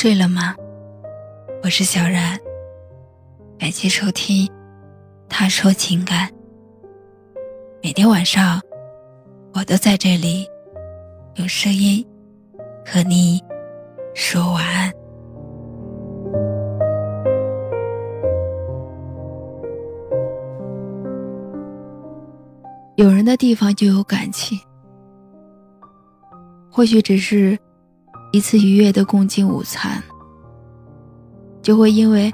睡了吗？我是小然，感谢收听《他说情感》。每天晚上，我都在这里用声音和你说晚安。有人的地方就有感情，或许只是。一次愉悦的共进午餐，就会因为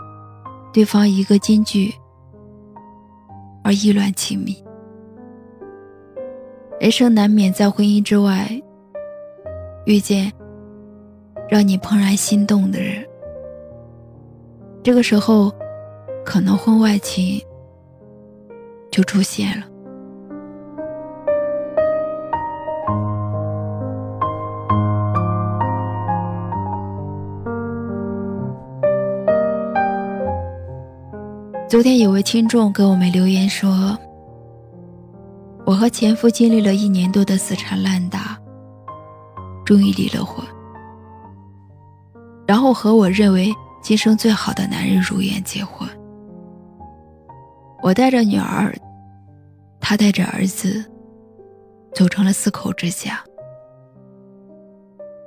对方一个金句而意乱情迷。人生难免在婚姻之外遇见让你怦然心动的人，这个时候，可能婚外情就出现了。昨天有位听众给我们留言说：“我和前夫经历了一年多的死缠烂打，终于离了婚，然后和我认为今生最好的男人如愿结婚。我带着女儿，他带着儿子，组成了四口之家。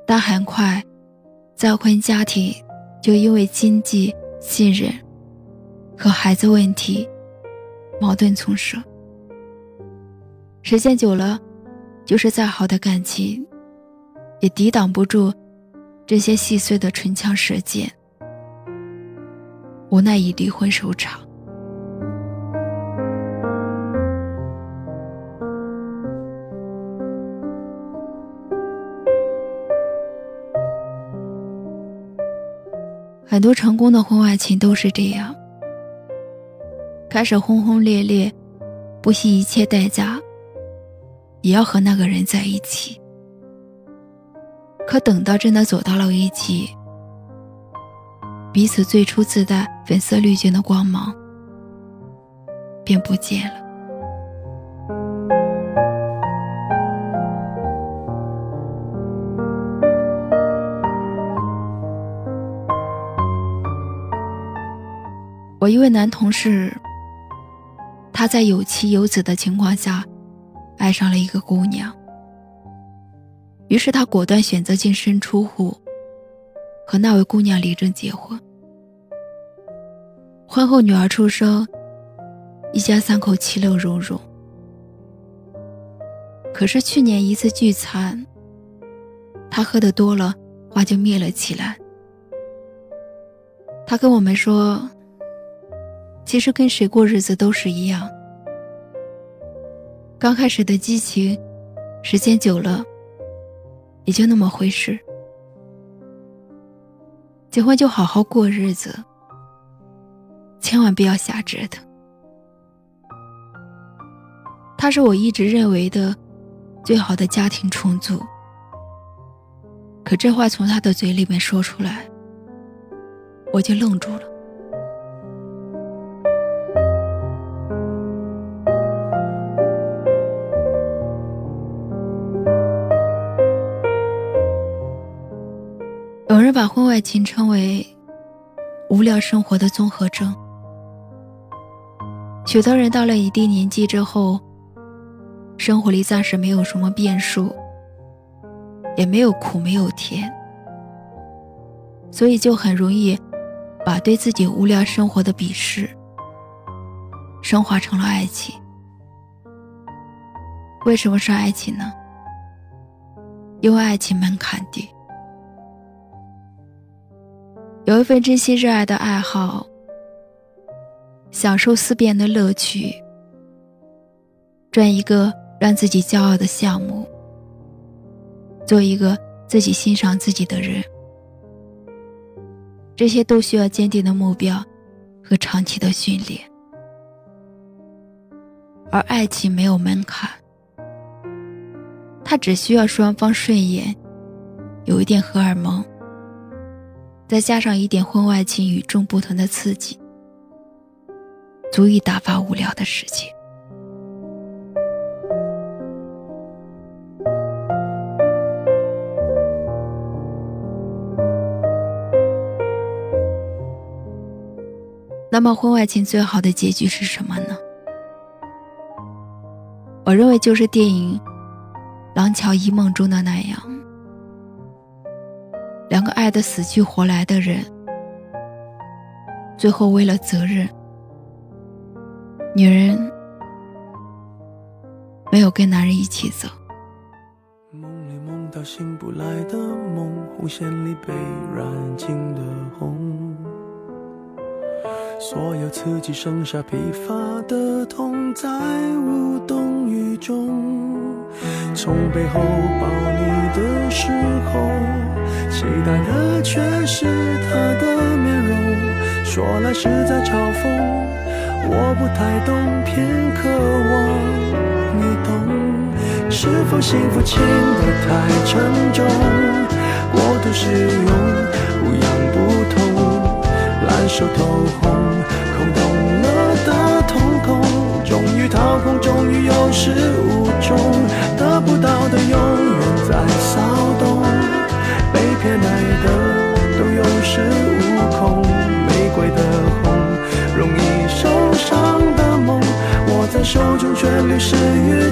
但很快，再婚家庭就因为经济、信任。”和孩子问题，矛盾丛生。时间久了，就是再好的感情，也抵挡不住这些细碎的唇枪舌剑。无奈以离婚收场。很多成功的婚外情都是这样。开始轰轰烈烈，不惜一切代价，也要和那个人在一起。可等到真的走到了一起，彼此最初自带粉色滤镜的光芒便不见了。我一位男同事。他在有妻有子的情况下，爱上了一个姑娘。于是他果断选择净身出户，和那位姑娘领证结婚。婚后女儿出生，一家三口其乐融融。可是去年一次聚餐，他喝的多了，花就灭了起来。他跟我们说。其实跟谁过日子都是一样，刚开始的激情，时间久了，也就那么回事。结婚就好好过日子，千万不要瞎折腾。他是我一直认为的最好的家庭重组，可这话从他的嘴里面说出来，我就愣住了。婚外情称为“无聊生活的综合症”。许多人到了一定年纪之后，生活里暂时没有什么变数，也没有苦没有甜，所以就很容易把对自己无聊生活的鄙视升华成了爱情。为什么是爱情呢？因为爱情门槛低。有一份真心热爱的爱好，享受思辨的乐趣，赚一个让自己骄傲的项目，做一个自己欣赏自己的人，这些都需要坚定的目标和长期的训练。而爱情没有门槛，它只需要双方顺眼，有一点荷尔蒙。再加上一点婚外情与众不同的刺激足以打发无聊的时间。那么婚外情最好的结局是什么呢？我认为就是电影廊桥遗梦中的那样。两个爱得死去活来的人，最后为了责任，女人没有跟男人一起走。梦里梦到醒不来的梦，红线里被染尽的红。所有刺激剩下疲乏的痛，在无动于衷。从背后抱你的时候，期待的却是他的面容。说来是在嘲讽，我不太懂，偏渴望你懂。是否幸福轻得太沉重，过度使用，不痒不痛，烂熟透红。空洞了的瞳孔，终于掏空，终于有始无终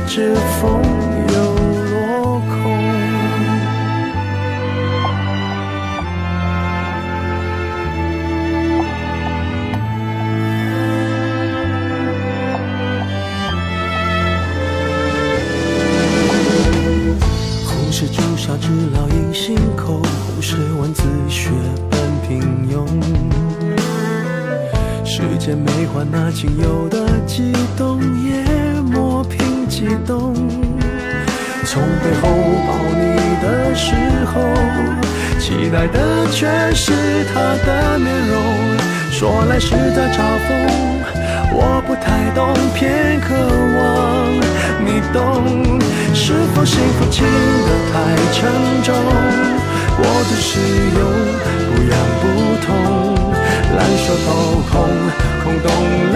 这风又落空。红是朱砂痣烙印心口，红是文字血般平庸。世间美化那仅有的悸动，也默。激动。从背后抱你的时候，期待的却是他的面容。说来是在嘲讽，我不太懂，偏渴望你懂。是否幸福轻得太沉重？过度使用，不痒不痛，烂熟透红，空洞了，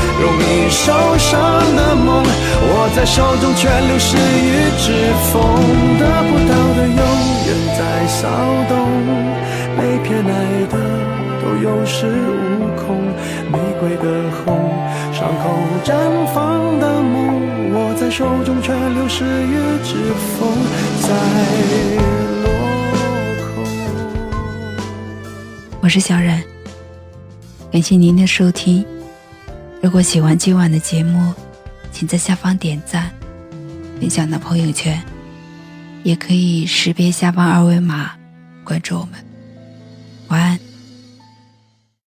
容易受伤的梦，握在手中却流失于指缝，得不到的永远在骚动，被偏爱的都有恃无恐，玫瑰的红。伤口绽放的梦，握在手中却流失于指缝，在落空。我是小冉，感谢您的收听。如果喜欢今晚的节目请在下方点赞分享到朋友圈也可以识别下方二维码关注我们。晚安。